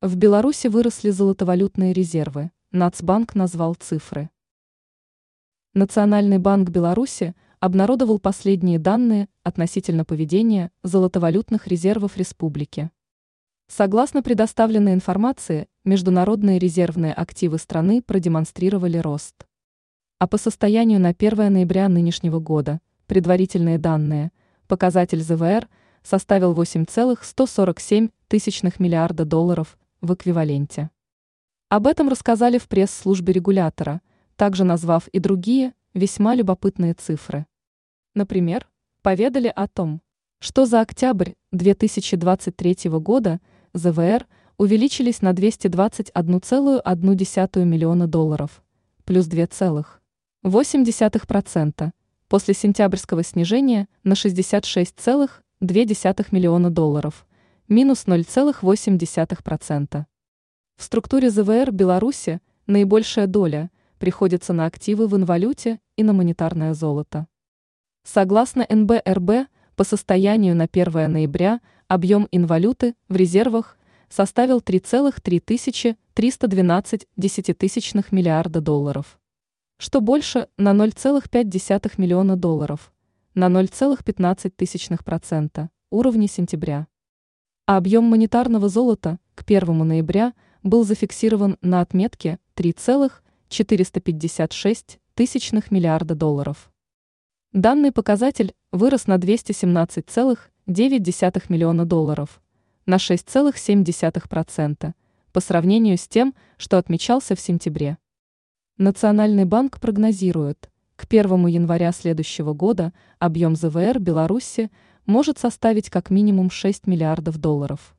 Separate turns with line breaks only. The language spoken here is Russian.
В Беларуси выросли золотовалютные резервы. Нацбанк назвал цифры. Национальный банк Беларуси обнародовал последние данные относительно поведения золотовалютных резервов республики. Согласно предоставленной информации, международные резервные активы страны продемонстрировали рост. А по состоянию на 1 ноября нынешнего года, предварительные данные, показатель ЗВР составил 8,147 миллиарда долларов, в эквиваленте. Об этом рассказали в пресс-службе регулятора, также назвав и другие весьма любопытные цифры. Например, поведали о том, что за октябрь 2023 года ЗВР увеличились на 221,1 миллиона долларов, плюс 2,8%, после сентябрьского снижения на 66,2 миллиона долларов, минус 0,8%. В структуре ЗВР Беларуси наибольшая доля приходится на активы в инвалюте и на монетарное золото. Согласно НБРБ, по состоянию на 1 ноября объем инвалюты в резервах составил 3,312 десятитысячных миллиарда долларов, что больше на 0,5 миллиона долларов, на 0,15% уровня сентября а объем монетарного золота к 1 ноября был зафиксирован на отметке 3,456 тысячных миллиарда долларов. Данный показатель вырос на 217,9 миллиона долларов, на 6,7% по сравнению с тем, что отмечался в сентябре. Национальный банк прогнозирует, к 1 января следующего года объем ЗВР Беларуси может составить как минимум 6 миллиардов долларов.